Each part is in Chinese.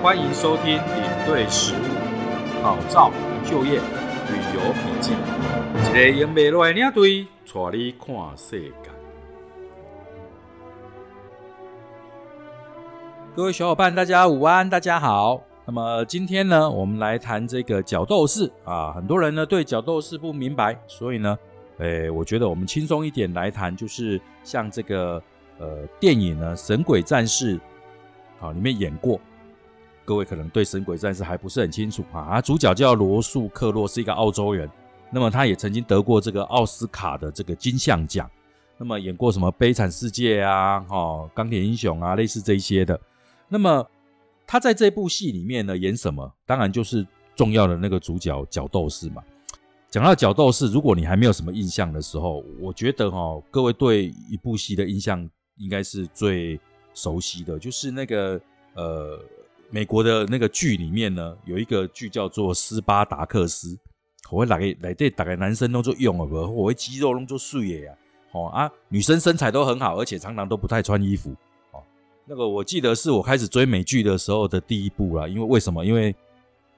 欢迎收听领队实务、考照、就业、旅游笔记，一个用袂落的领队，带你看世界。各位小伙伴，大家午安，大家好。那么今天呢，我们来谈这个角斗士啊。很多人呢对角斗士不明白，所以呢，诶，我觉得我们轻松一点来谈，就是像这个呃电影呢《神鬼战士》啊里面演过。各位可能对《神鬼战士》还不是很清楚啊，主角叫罗素克洛，是一个澳洲人。那么他也曾经得过这个奥斯卡的这个金像奖。那么演过什么《悲惨世界》啊，哦，《钢铁英雄》啊，类似这一些的。那么他在这部戏里面呢演什么？当然就是重要的那个主角角斗士嘛。讲到角斗士，如果你还没有什么印象的时候，我觉得哈，各位对一部戏的印象应该是最熟悉的，就是那个呃。美国的那个剧里面呢，有一个剧叫做《斯巴达克斯》，我会来给来对大概男生都做用了不？我会肌肉弄做素颜呀，哦啊，女生身材都很好，而且常常都不太穿衣服。哦，那个我记得是我开始追美剧的时候的第一部啦。因为为什么？因为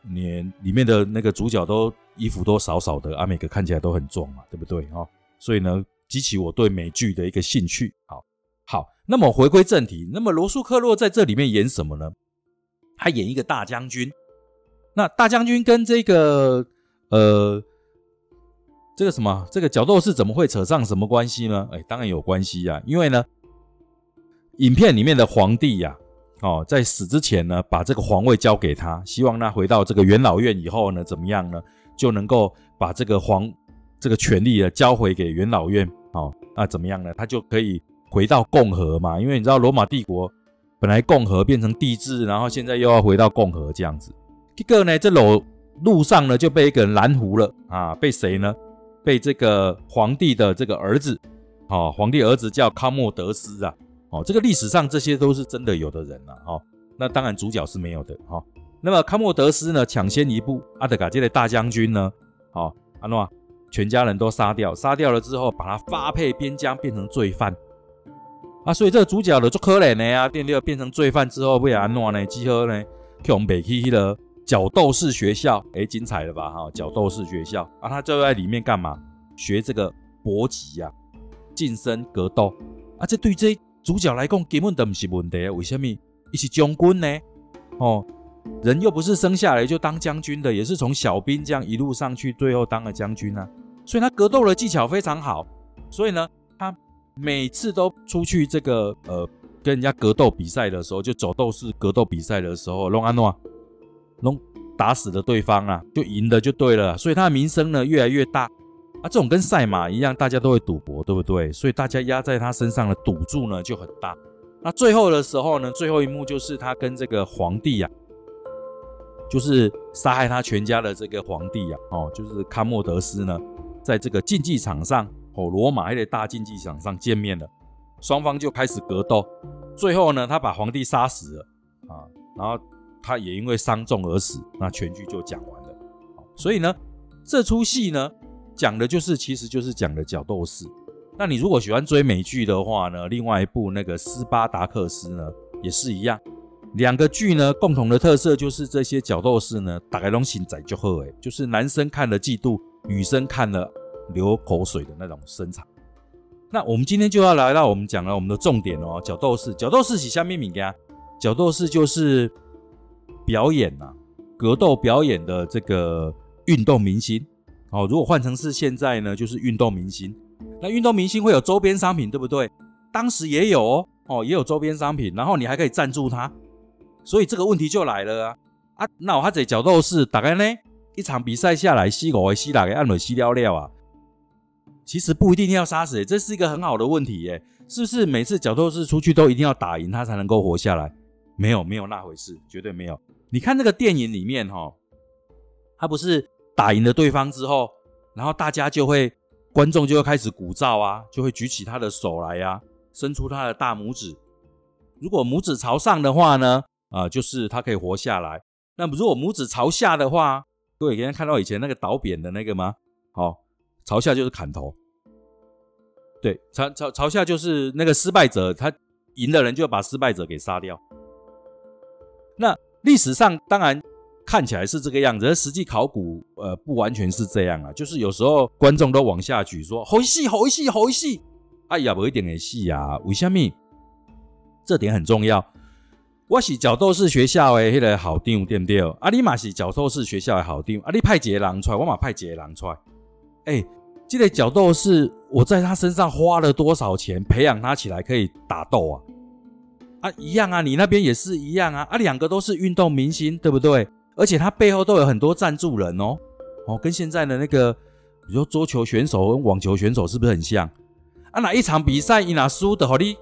你里面的那个主角都衣服都少少的，啊，每个看起来都很壮嘛，对不对？哦，所以呢，激起我对美剧的一个兴趣。好，好，那么回归正题，那么罗素克洛在这里面演什么呢？他演一个大将军，那大将军跟这个呃这个什么这个角斗士怎么会扯上什么关系呢？哎，当然有关系呀，因为呢，影片里面的皇帝呀，哦，在死之前呢，把这个皇位交给他，希望他回到这个元老院以后呢，怎么样呢，就能够把这个皇这个权力呢交回给元老院，哦，那怎么样呢？他就可以回到共和嘛，因为你知道罗马帝国。本来共和变成帝制，然后现在又要回到共和这样子。这个呢，这路路上呢就被一个人拦胡了啊！被谁呢？被这个皇帝的这个儿子，哦，皇帝儿子叫康莫德斯啊。哦，这个历史上这些都是真的有的人啊。哦，那当然主角是没有的。哈，那么康莫德斯呢，抢先一步，阿德嘎这的大将军呢，好，阿诺啊全家人都杀掉，杀掉了之后，把他发配边疆，变成罪犯。所以这个主角的做可怜的呀，第六变成罪犯之后，为安诺呢？集合呢，去我们北区的角斗士学校，哎，精彩了吧？哈，角斗士学校啊，他就在里面干嘛？学这个搏击呀，近身格斗啊。这对这主角来讲根本都不是问题，为什么？一是将军呢？哦，人又不是生下来就当将军的，也是从小兵这样一路上去，最后当了将军啊。所以他格斗的技巧非常好，所以呢，每次都出去这个呃跟人家格斗比赛的时候，就走斗士格斗比赛的时候，龙安诺龙打死了对方啊，就赢的就对了，所以他的名声呢越来越大啊。这种跟赛马一样，大家都会赌博，对不对？所以大家压在他身上的赌注呢就很大。那最后的时候呢，最后一幕就是他跟这个皇帝呀，就是杀害他全家的这个皇帝呀，哦，就是康莫德斯呢，在这个竞技场上。哦，罗马还在大竞技场上见面了，双方就开始格斗。最后呢，他把皇帝杀死了啊，然后他也因为伤重而死。那全剧就讲完了。所以呢，这出戏呢，讲的就是其实就是讲的角斗士。那你如果喜欢追美剧的话呢，另外一部那个斯巴达克斯呢，也是一样。两个剧呢，共同的特色就是这些角斗士呢，打开龙心仔就喝哎，就是男生看了嫉妒，女生看了。流口水的那种身材。那我们今天就要来到我们讲了我们的重点哦，角斗士。角斗士是下面名家，角斗士就是表演呐，格斗表演的这个运动明星。哦，如果换成是现在呢，就是运动明星。那运动明星会有周边商品，对不对？当时也有哦，哦，也有周边商品，然后你还可以赞助他。所以这个问题就来了啊啊！那我还在角斗士，大概呢一场比赛下来，西五个四六个按了西了了啊？其实不一定要杀死，这是一个很好的问题耶，是不是？每次角斗士出去都一定要打赢他才能够活下来？没有，没有那回事，绝对没有。你看那个电影里面哈，他不是打赢了对方之后，然后大家就会，观众就会开始鼓噪啊，就会举起他的手来呀，伸出他的大拇指。如果拇指朝上的话呢，啊，就是他可以活下来。那么如果拇指朝下的话，各位今天看到以前那个倒扁的那个吗？好，朝下就是砍头。对，朝朝朝下就是那个失败者，他赢的人就要把失败者给杀掉。那历史上当然看起来是这个样子，而实际考古呃不完全是这样啊。就是有时候观众都往下举说好戏好戏好戏，哎呀不一点的戏啊，为什么？这点很重要。我是角斗士学校的迄个校长，对不对？啊，你嘛是角斗士学校的校长，啊，你派几个人出来，我嘛派几个人出来。哎，这个角斗士，我在他身上花了多少钱培养他起来可以打斗啊？啊，一样啊，你那边也是一样啊。啊，两个都是运动明星，对不对？而且他背后都有很多赞助人哦。哦，跟现在的那个，比如说桌球选手跟网球选手是不是很像？啊，哪一场比赛伊拿输的，好你。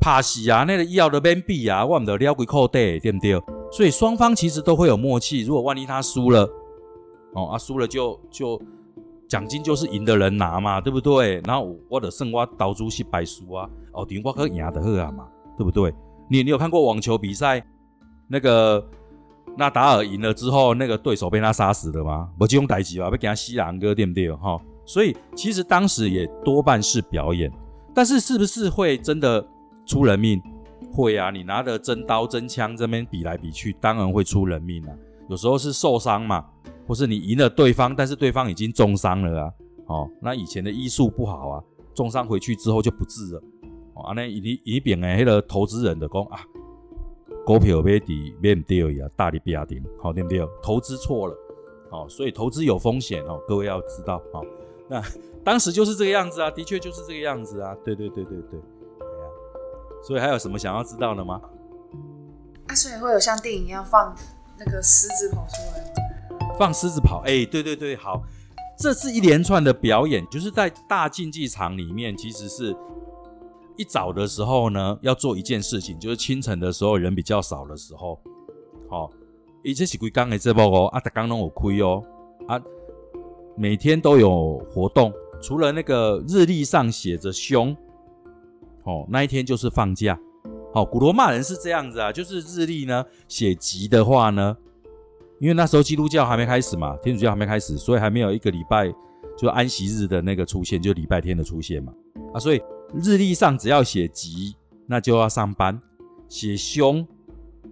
怕死啊！那个医药的边比啊，我们的撩鬼扣带，对不对？所以双方其实都会有默契。如果万一他输了，哦啊输了就就奖金就是赢的人拿嘛，对不对？然后我的胜我倒主是白输啊，哦顶我可赢的喝啊嘛，对不对？你你有看过网球比赛？那个纳达尔赢了之后，那个对手被他杀死了吗？不就用代级吧，被给他吸狼哥，对不对？哈，所以其实当时也多半是表演，但是是不是会真的？出人命会啊！你拿着真刀真枪这边比来比去，当然会出人命啊。有时候是受伤嘛，或是你赢了对方，但是对方已经重伤了啊。哦，那以前的医术不好啊，重伤回去之后就不治了。哦，那以以扁诶，迄个投资人的讲啊，股票买底买唔对啊，大力比亚迪，好对不对？投资错了，哦，所以投资有风险哦，各位要知道哦。那当时就是这个样子啊，的确就是这个样子啊。对对对对对。所以还有什么想要知道的吗？啊，所以会有像电影一样放那个狮子跑出来吗？放狮子跑，哎，对对对，好，这是一连串的表演，就是在大竞技场里面，其实是一早的时候呢，要做一件事情，就是清晨的时候人比较少的时候，好，一这是归刚的这波哦，啊，刚弄我亏哦，啊，每天都有活动，除了那个日历上写着凶。哦，那一天就是放假。好，古罗马人是这样子啊，就是日历呢写吉的话呢，因为那时候基督教还没开始嘛，天主教还没开始，所以还没有一个礼拜就安息日的那个出现，就礼拜天的出现嘛。啊，所以日历上只要写吉，那就要上班；写凶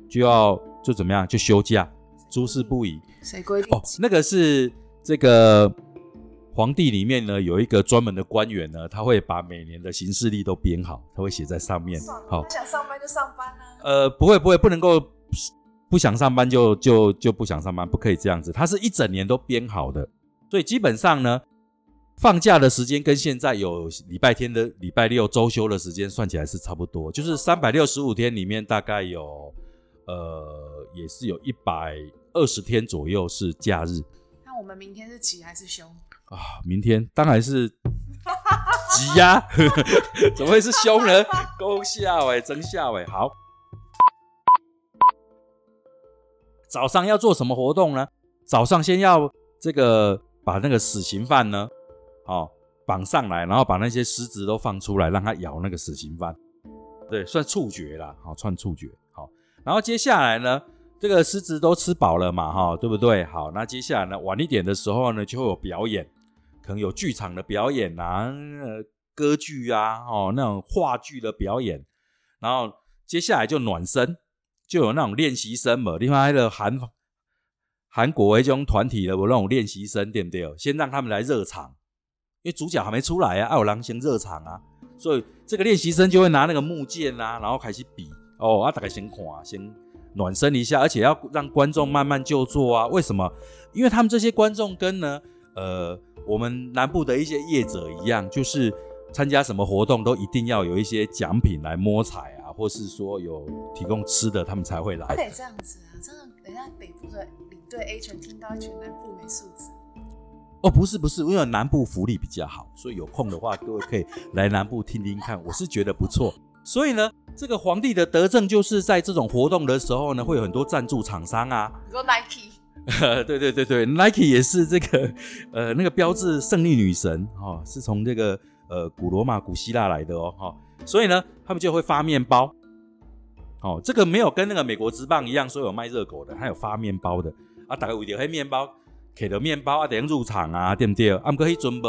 就要就怎么样，就休假，诸事不宜。谁规定？哦，那个是这个。皇帝里面呢有一个专门的官员呢，他会把每年的行事历都编好，他会写在上面。好，想上班就上班啊。呃，不会不会，不能够不想上班就就就不想上班，不可以这样子。它是一整年都编好的，所以基本上呢，放假的时间跟现在有礼拜天的礼拜六周休的时间算起来是差不多，就是三百六十五天里面大概有呃也是有一百二十天左右是假日。那我们明天是吉还是凶？啊，明天当然是 吉呀，怎么会是凶呢？勾下尾，真下尾。好，早上要做什么活动呢？早上先要这个把那个死刑犯呢，哦绑上来，然后把那些狮子都放出来，让他咬那个死刑犯。对，算处决啦，好，算处决。好，然后接下来呢？这个狮子都吃饱了嘛，哈，对不对？好，那接下来呢，晚一点的时候呢，就会有表演。可能有剧场的表演啊，歌剧啊，哦，那种话剧的表演，然后接下来就暖身，就有那种练习生嘛。另外的韩韩国一种团体的我那种练习生，对不对哦？先让他们来热场，因为主角还没出来啊，爱有狼先热场啊，所以这个练习生就会拿那个木剑啊，然后开始比哦，啊，大概先看，先暖身一下，而且要让观众慢慢就坐啊。为什么？因为他们这些观众跟呢，呃。我们南部的一些业者一样，就是参加什么活动都一定要有一些奖品来摸彩啊，或是说有提供吃的，他们才会来。不得这样子啊！真的，等下北部的领队 A 全听到全南部没素质。哦，不是不是，因为南部福利比较好，所以有空的话，各位可以来南部听听看。我是觉得不错。所以呢，这个皇帝的德政就是在这种活动的时候呢，会有很多赞助厂商啊，比如说 Nike。对对对对，Nike 也是这个 呃那个标志胜利女神哦，是从这个呃古罗马、古希腊来的哦哈，所以呢，他们就会发面包，哦，这个没有跟那个美国之棒一样说有卖热狗的，还有发面包的啊，大概为了黑面包，给的面包啊，等入场啊，对不对？阿姆哥黑准备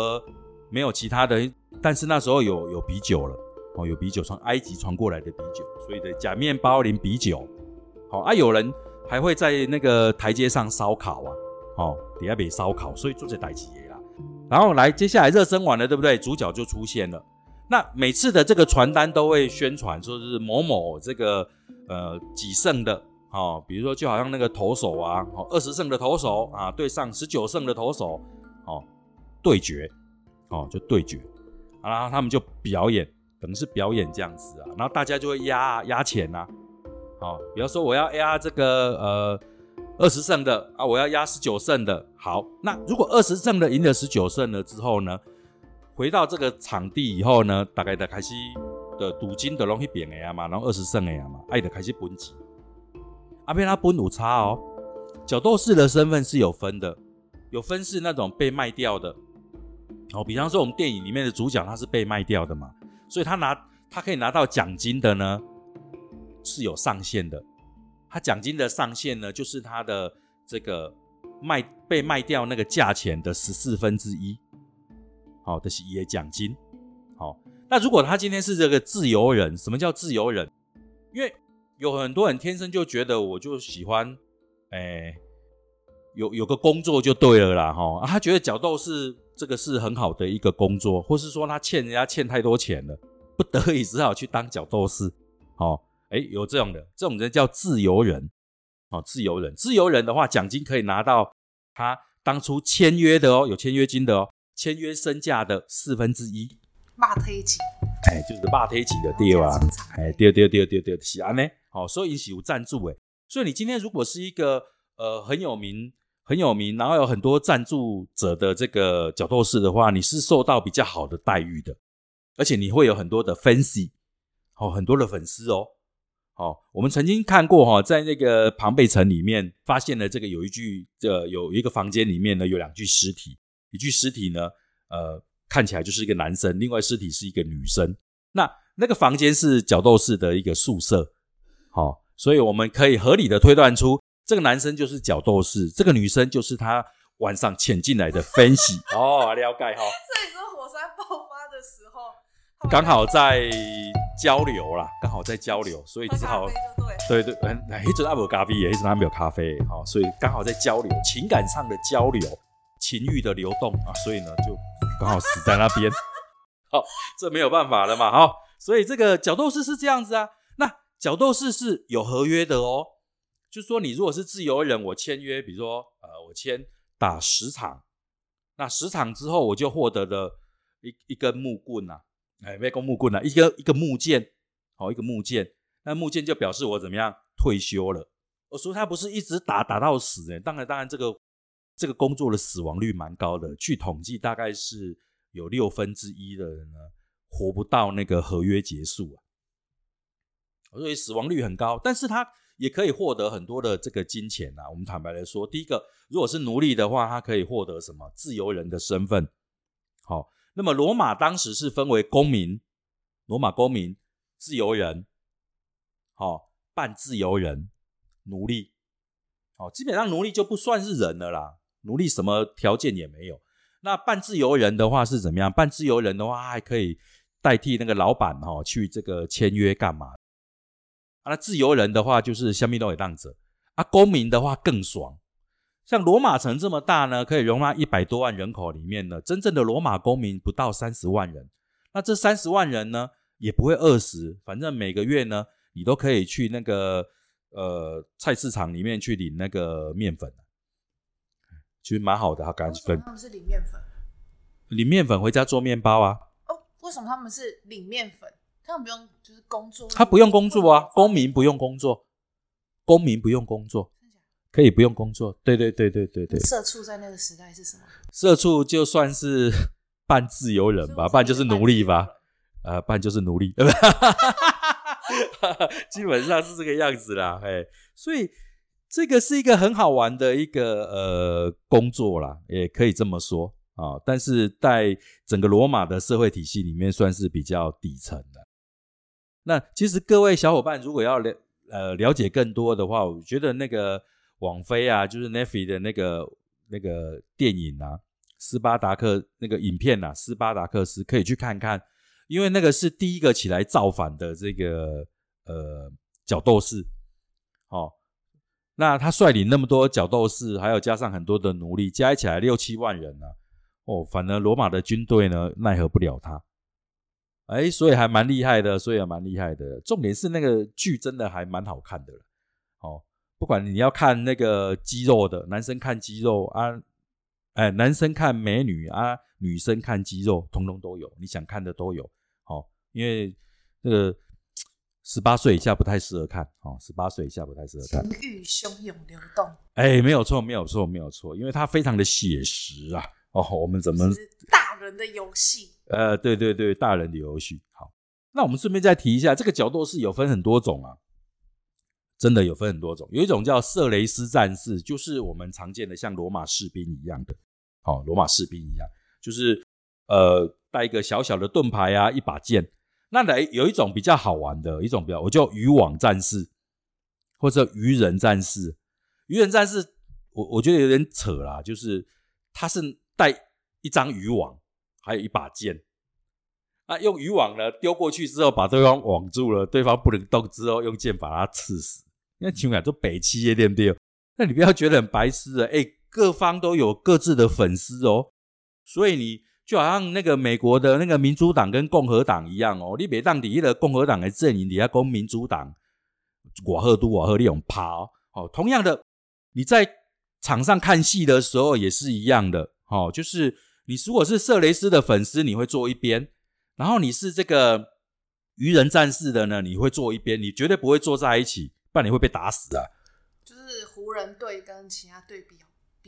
没有其他的，但是那时候有有啤酒了哦，有啤酒从埃及传过来的啤酒，所以的假面包淋啤酒，好啊，有人。还会在那个台阶上烧烤啊，哦，底下被烧烤，所以做这代志啦。然后来，接下来热身完了，对不对？主角就出现了。那每次的这个传单都会宣传说是某某这个呃几胜的，哦，比如说就好像那个投手啊，哦二十胜的投手啊对上十九胜的投手，哦对决，哦就对决，然后他们就表演，等于是表演这样子啊，然后大家就会压压钱呐，哦，比方说我要压这个呃二十胜的啊，我要压十九胜的，好，那如果二十胜的赢了十九胜了之后呢？回到这个场地以后呢，大概的开始的赌金的容易变的呀嘛，然后二十胜的呀嘛，爱的开始分级。阿边他分有差哦，角斗士的身份是有分的，有分是那种被卖掉的。哦，比方说我们电影里面的主角他是被卖掉的嘛，所以他拿他可以拿到奖金的呢是有上限的。他奖金的上限呢就是他的这个卖被卖掉那个价钱的十四分之一。好的是也奖金，好，那如果他今天是这个自由人，什么叫自由人？因为有很多人天生就觉得我就喜欢，哎，有有个工作就对了啦，哈，他觉得角斗士这个是很好的一个工作，或是说他欠人家欠太多钱了，不得已只好去当角斗士，好，哎，有这样的这种人叫自由人，哦，自由人，自由人的话，奖金可以拿到他当初签约的哦，有签约金的哦。签约身价的四分之一，霸推级，哎，就是霸推级的第二啊，哎，第二第二第二第二第二是安呢，好，所以是有赞助诶，所以你今天如果是一个呃很有名很有名，然后有很多赞助者的这个角斗士的话，你是受到比较好的待遇的，而且你会有很多的分析，哦，很多的粉丝哦，好，我们曾经看过哈，在那个庞贝城里面发现了这个有一具这有一个房间里面呢有两具尸体。一具尸体呢，呃，看起来就是一个男生，另外尸体是一个女生。那那个房间是角斗士的一个宿舍，好，所以我们可以合理的推断出，这个男生就是角斗士，这个女生就是他晚上潜进来的分析。哦，了解哈。所以说火山爆发的时候，刚好在交流啦，刚好在交流，所以只好对对，嗯，一直阿有咖啡，也一直阿没有咖啡，好，所以刚好在交流，情感上的交流。情欲的流动啊，所以呢，就 刚好死在那边。好，这没有办法了嘛。好，所以这个角斗士是这样子啊。那角斗士是有合约的哦，就说你如果是自由人，我签约，比如说呃，我签打十场，那十场之后我就获得了一一根木棍呐，哎，没根木棍呐，一个一个木剑，好，一个木剑，那木剑就表示我怎么样退休了。我说他不是一直打打到死哎，当然当然这个。这个工作的死亡率蛮高的，据统计大概是有六分之一的人呢活不到那个合约结束啊，所以死亡率很高。但是他也可以获得很多的这个金钱啊。我们坦白来说，第一个，如果是奴隶的话，他可以获得什么自由人的身份。好，那么罗马当时是分为公民、罗马公民、自由人、好半自由人、奴隶。好，基本上奴隶就不算是人了啦。奴隶什么条件也没有，那半自由人的话是怎么样？半自由人的话还可以代替那个老板哈去这个签约干嘛？啊，那自由人的话就是香槟都给当者啊，公民的话更爽。像罗马城这么大呢，可以容纳一百多万人口里面呢，真正的罗马公民不到三十万人。那这三十万人呢，也不会饿死，反正每个月呢，你都可以去那个呃菜市场里面去领那个面粉。其实蛮好的，他赶紧分。他们是领面粉，领面粉回家做面包啊。哦，为什么他们是领面粉？他们不用就是工作？他不用工作啊，公民不用工作，公民不用工作，可以不用工作。对对对对对对。社畜在那个时代是什么？社畜就算是 半自由人吧，半就是奴隶吧，呃，半就是奴隶，基本上是这个样子啦。哎，所以。这个是一个很好玩的一个呃工作啦，也可以这么说啊。但是在整个罗马的社会体系里面，算是比较底层的。那其实各位小伙伴如果要了呃了解更多的话，我觉得那个网飞啊，就是 n e f i 的那个那个电影啊，斯巴达克那个影片啊，斯巴达克斯可以去看看，因为那个是第一个起来造反的这个呃角斗士，那他率领那么多角斗士，还有加上很多的奴隶，加起来六七万人呢。哦，反而罗马的军队呢奈何不了他。哎，所以还蛮厉害的，所以还蛮厉害的。重点是那个剧真的还蛮好看的。哦，不管你要看那个肌肉的，男生看肌肉啊，哎，男生看美女啊，女生看肌肉，通通都有，你想看的都有。好，因为那个。十八岁以下不太适合看，哦，十八岁以下不太适合看。情欲汹涌流动，哎，没有错，没有错，没有错，因为它非常的写实啊。哦，我们怎么大人的游戏？呃，对对对，大人的游戏。好，那我们顺便再提一下，这个角斗士有分很多种啊，真的有分很多种。有一种叫色雷斯战士，就是我们常见的像罗马士兵一样的，哦，罗马士兵一样，就是呃，带一个小小的盾牌啊，一把剑。那来有一种比较好玩的一种比较，我叫渔网战士，或者渔人战士。渔人战士，我我觉得有点扯啦，就是他是带一张渔网，还有一把剑，啊，用渔网呢丢过去之后，把对方网住了，对方不能动之后，用剑把他刺死。那情感都北七夜店对？那你不要觉得很白痴啊，哎，各方都有各自的粉丝哦，所以你。就好像那个美国的那个民主党跟共和党一样哦，你别当第一的共和党的阵营底下攻民主党，我喝都我喝利用趴哦。同样的，你在场上看戏的时候也是一样的哦，就是你如果是色雷斯的粉丝，你会坐一边；然后你是这个愚人战士的呢，你会坐一边，你绝对不会坐在一起，不然你会被打死啊。就是湖人队跟其他队比，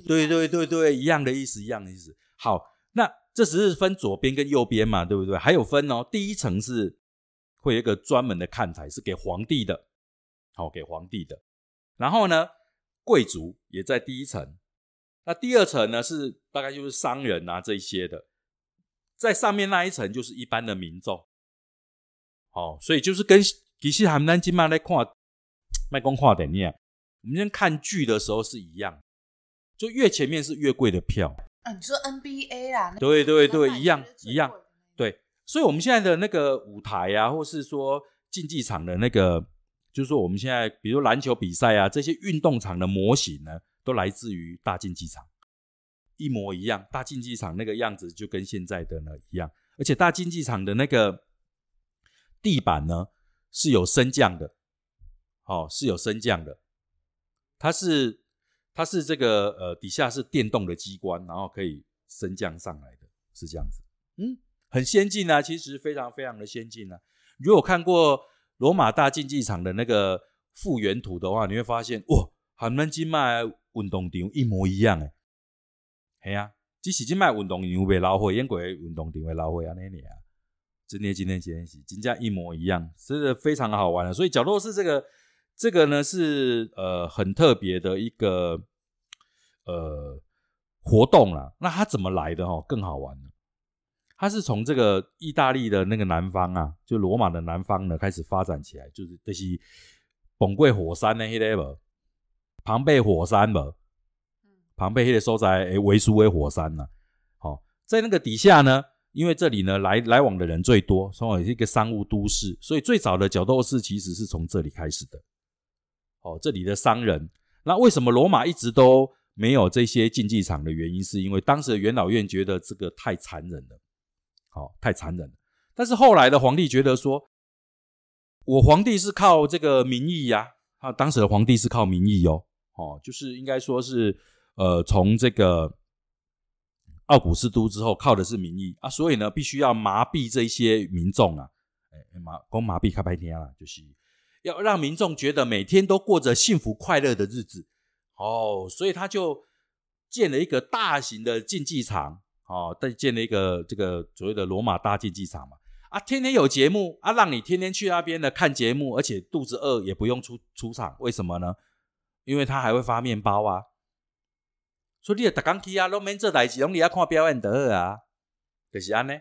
对对对对，一样的意思，一样的意思。好，那。这只是分左边跟右边嘛，对不对？还有分哦，第一层是会有一个专门的看台，是给皇帝的，好给皇帝的。然后呢，贵族也在第一层。那第二层呢，是大概就是商人啊这些的，在上面那一层就是一般的民众。好，所以就是跟其实他们今晚在看卖公画的念，我们今天看剧的时候是一样，就越前面是越贵的票。啊，你说 NBA 啦？对对对，一样一样。对，所以我们现在的那个舞台啊，或是说竞技场的那个，就是说我们现在比如篮球比赛啊，这些运动场的模型呢，都来自于大竞技场，一模一样。大竞技场那个样子就跟现在的呢一样，而且大竞技场的那个地板呢是有升降的，哦，是有升降的，它是。它是这个呃底下是电动的机关，然后可以升降上来的，是这样子，嗯，很先进啊，其实非常非常的先进啊。如果看过罗马大竞技场的那个复原图的话，你会发现哇，和咱今麦运动场一模一样诶。系啊，只是今麦运动场被老会，英国运动场会老会安尼尼啊。今天今天今天是真正一模一样，真的非常好玩的。所以角落是这个。这个呢是呃很特别的一个呃活动啦。那它怎么来的哈？更好玩了。它是从这个意大利的那个南方啊，就罗马的南方呢开始发展起来，就是这些崩贵火山的迄个无，庞贝火山无，庞贝迄个所在诶，维苏威火山呐。好，在那个底下呢，因为这里呢来来往的人最多，所以是一个商务都市，所以最早的角斗士其实是从这里开始的。哦，这里的商人，那为什么罗马一直都没有这些竞技场的原因，是因为当时的元老院觉得这个太残忍了，好，太残忍了。但是后来的皇帝觉得说，我皇帝是靠这个民意呀，啊，当时的皇帝是靠民意哦，哦，就是应该说是，呃，从这个奥古斯都之后，靠的是民意啊，所以呢，必须要麻痹这些民众啊，哎，麻光麻痹开白天啊，就是。要让民众觉得每天都过着幸福快乐的日子，哦，所以他就建了一个大型的竞技场，哦，再建了一个这个所谓的罗马大竞技场嘛，啊，天天有节目啊，让你天天去那边的看节目，而且肚子饿也不用出出场，为什么呢？因为他还会发面包啊，所以你也打钢去啊，拢免做代志，拢你要看表演得啊，就是安尼，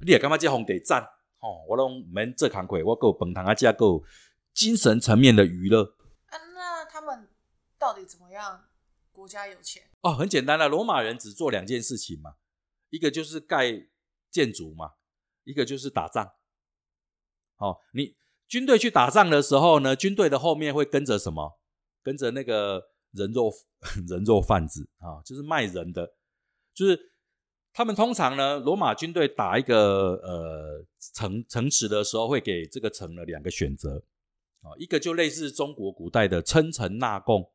你也感觉这皇帝赞，哦，我拢免做工课，我够饭堂啊，加够。精神层面的娱乐啊，那他们到底怎么样？国家有钱哦，很简单的，罗马人只做两件事情嘛，一个就是盖建筑嘛，一个就是打仗。哦，你军队去打仗的时候呢，军队的后面会跟着什么？跟着那个人肉 人肉贩子啊，就是卖人的，就是他们通常呢，罗马军队打一个呃城城池的时候，会给这个城呢两个选择啊，一个就类似中国古代的称臣纳贡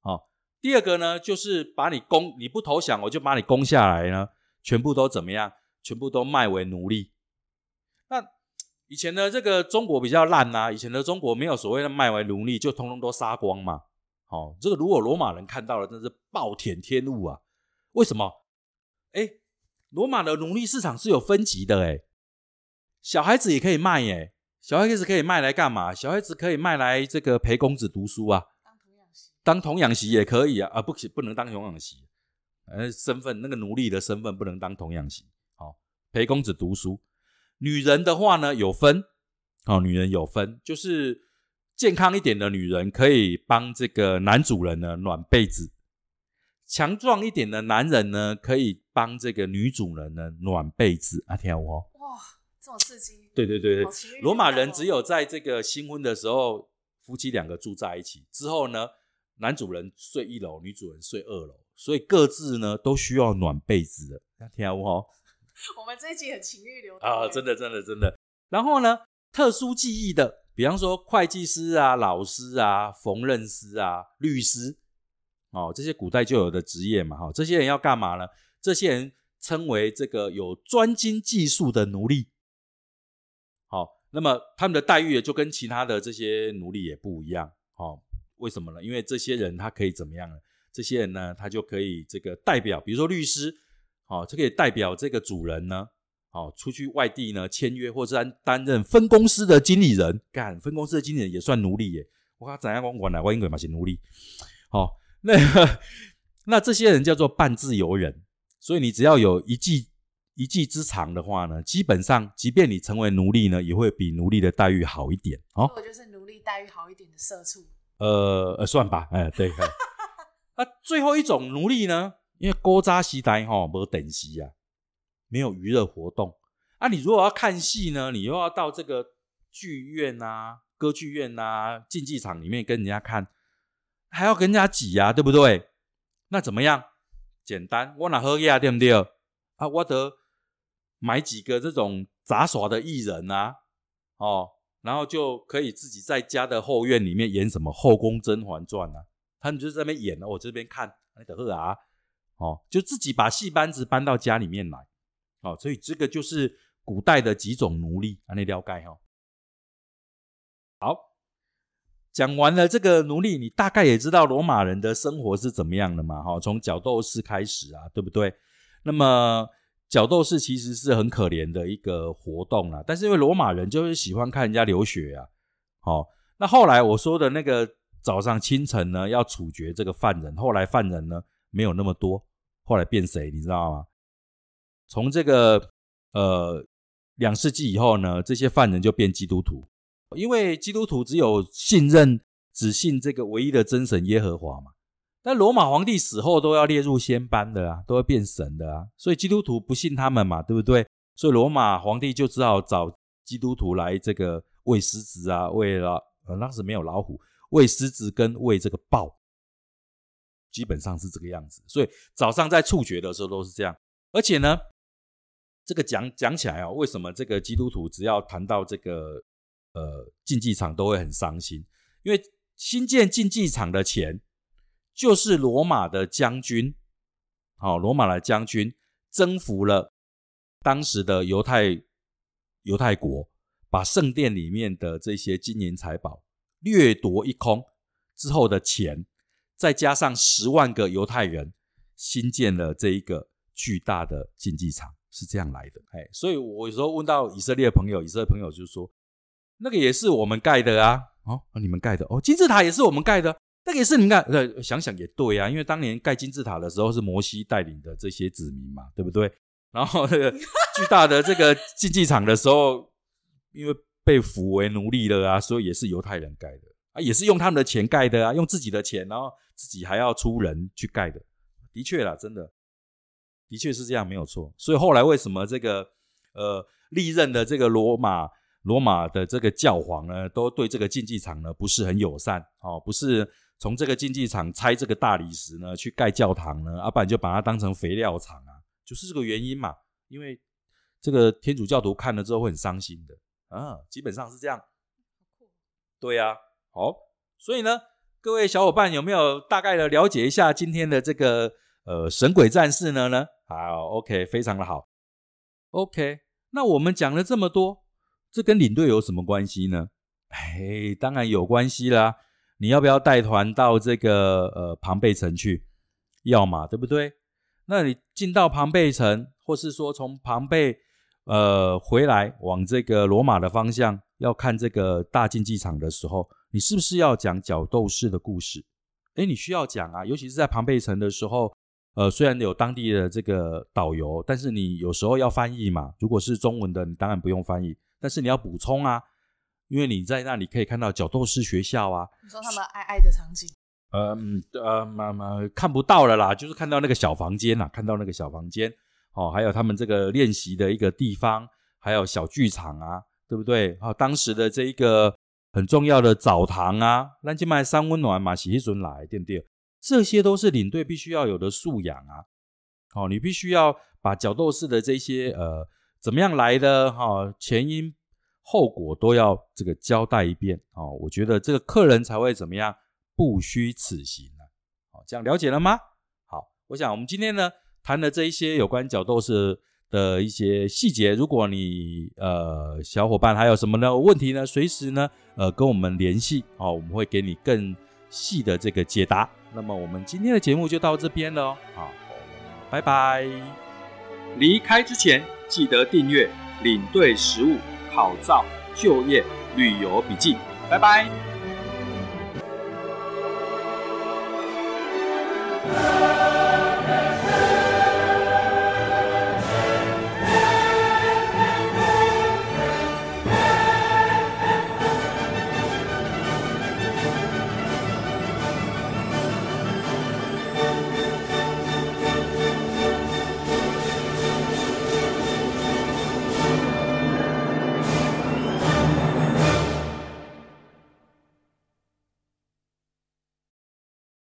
啊，第二个呢就是把你攻，你不投降，我就把你攻下来呢，全部都怎么样？全部都卖为奴隶。那以前的这个中国比较烂呐，以前的中国没有所谓的卖为奴隶，就通通都杀光嘛。好，这个如果罗马人看到了，真是暴殄天物啊！为什么？哎，罗马的奴隶市场是有分级的，哎，小孩子也可以卖，哎，小孩子可以卖来干嘛？小孩子可以卖来这个陪公子读书啊，当童养媳，当童养媳也可以啊，啊，不行，不能当童养媳，呃，身份那个奴隶的身份不能当童养媳，好，陪公子读书。女人的话呢，有分。哦，女人有分，就是健康一点的女人可以帮这个男主人呢暖被子，强壮一点的男人呢可以帮这个女主人呢暖被子。啊，听我哦，这么刺激！对对对罗马人只有在这个新婚的时候，夫妻两个住在一起之后呢，男主人睡一楼，女主人睡二楼，所以各自呢都需要暖被子的，那听我哦。我们这一集很情欲流啊，欸真的，真的，真的。然后呢，特殊技艺的，比方说会计师啊、老师啊、缝纫师啊、律师，哦，这些古代就有的职业嘛，哈、这些人要干嘛呢？这些人称为这个有专精技术的奴隶。那么他们的待遇也就跟其他的这些奴隶也不一样。哦，为什么呢？因为这些人他可以怎么样呢？这些人呢，他就可以这个代表，比如说律师，好、这可以代表这个主人呢，好、出去外地呢签约，或者担担任分公司的经理人。干，分公司的经理人也算奴隶耶。我讲怎样讲，原来我应该嘛是奴隶。好、那个 那这些人叫做半自由人，所以你只要有一技一技之长的话呢，基本上即便你成为奴隶呢，也会比奴隶的待遇好一点。哦，我就是奴隶待遇好一点的社畜。呃呃，算吧，哎，对。嘿那 最后一种奴隶呢？因为古早时代哈没等级啊，没有娱乐活动啊。你如果要看戏呢，你又要到这个剧院啊、歌剧院啊、竞技场里面跟人家看，还要跟人家挤啊，对不对？那怎么样？简单，我哪喝呀，对不对？啊，我得买几个这种杂耍的艺人啊，哦，然后就可以自己在家的后院里面演什么《后宫甄嬛传》啊，他们就在那边演了，我这边看，那等会啊，哦，就自己把戏班子搬到家里面来，哦，所以这个就是古代的几种奴隶，啊，你了解哈、哦？好，讲完了这个奴隶，你大概也知道罗马人的生活是怎么样的嘛？哈，从角斗士开始啊，对不对？那么角斗士其实是很可怜的一个活动啦，但是因为罗马人就是喜欢看人家流血啊，好、那后来我说的那个早上清晨呢，要处决这个犯人，后来犯人呢没有那么多，后来变谁你知道吗？从这个呃两世纪以后呢，这些犯人就变基督徒，因为基督徒只有信任只信这个唯一的真神耶和华嘛。但罗马皇帝死后都要列入仙班的啊，都会变神的啊，所以基督徒不信他们嘛，对不对？所以罗马皇帝就只好找基督徒来这个喂狮子啊，喂老呃当时没有老虎，喂狮子跟喂这个豹，基本上是这个样子。所以早上在处决的时候都是这样，而且呢，这个讲讲起来啊，为什么这个基督徒只要谈到这个呃竞技场都会很伤心？因为新建竞技场的钱。就是罗马的将军，好、罗马的将军征服了当时的犹太犹太国，把圣殿里面的这些金银财宝掠夺一空之后的钱，再加上十万个犹太人，新建了这一个巨大的竞技场，是这样来的。哎，所以我有时候问到以色列朋友，以色列朋友就说，那个也是我们盖的啊，哦，你们盖的哦，金字塔也是我们盖的。那也是你看，呃，想想也对啊，因为当年盖金字塔的时候是摩西带领的这些子民嘛，对不对？然后这个巨大的这个竞技场的时候，因为被俘为奴隶了啊，所以也是犹太人盖的啊，也是用他们的钱盖的啊，用自己的钱，然后自己还要出人去盖的。的确啦，真的，的确是这样，没有错。所以后来为什么这个呃历任的这个罗马罗马的这个教皇呢，都对这个竞技场呢不是很友善哦，不是从这个竞技场拆这个大理石呢，去盖教堂呢？啊，不然就把它当成肥料厂啊，就是这个原因嘛。因为这个天主教徒看了之后会很伤心的啊，基本上是这样。对呀，好，所以呢，各位小伙伴有没有大概的了解一下今天的这个呃神鬼战士呢？呢，好，OK，非常的好，OK。那我们讲了这么多，这跟领队有什么关系呢？哎，当然有关系啦。你要不要带团到这个呃庞贝城去？要嘛，对不对？那你进到庞贝城，或是说从庞贝呃回来往这个罗马的方向，要看这个大竞技场的时候，你是不是要讲角斗士的故事？哎，你需要讲啊，尤其是在庞贝城的时候，呃，虽然有当地的这个导游，但是你有时候要翻译嘛。如果是中文的，你当然不用翻译，但是你要补充啊。因为你在那里可以看到角斗士学校啊，你说他们爱爱的场景，嗯呃，嘛嘛看不到了啦，就是看到那个小房间呐，看到那个小房间，哦，还有他们这个练习的一个地方，还有小剧场啊，对不对？哦，当时的这一个很重要的澡堂啊，蓝金麦三温暖嘛，洗一尊来，对不对？这些都是领队必须要有的素养啊，哦，你必须要把角斗士的这些呃怎么样来的哈前因。后果都要这个交代一遍哦，我觉得这个客人才会怎么样不虚此行呢？好，这样了解了吗？好，我想我们今天呢谈的这一些有关角斗士的一些细节，如果你呃小伙伴还有什么呢问题呢，随时呢呃跟我们联系哦，我们会给你更细的这个解答。那么我们今天的节目就到这边了哦，好，拜拜。离开之前记得订阅领队食物。考照、就业、旅游笔记，拜拜。